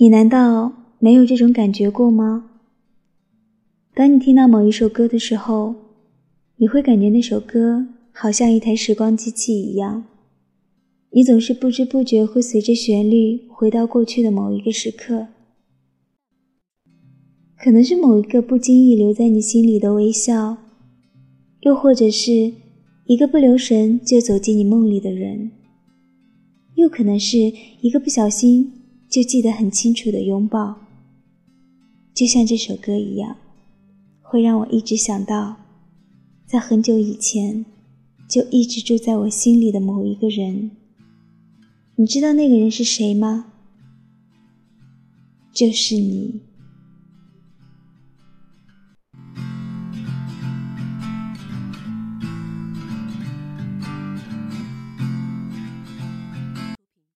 你难道没有这种感觉过吗？当你听到某一首歌的时候，你会感觉那首歌好像一台时光机器一样，你总是不知不觉会随着旋律回到过去的某一个时刻，可能是某一个不经意留在你心里的微笑，又或者是一个不留神就走进你梦里的人，又可能是一个不小心。就记得很清楚的拥抱，就像这首歌一样，会让我一直想到，在很久以前就一直住在我心里的某一个人。你知道那个人是谁吗？就是你。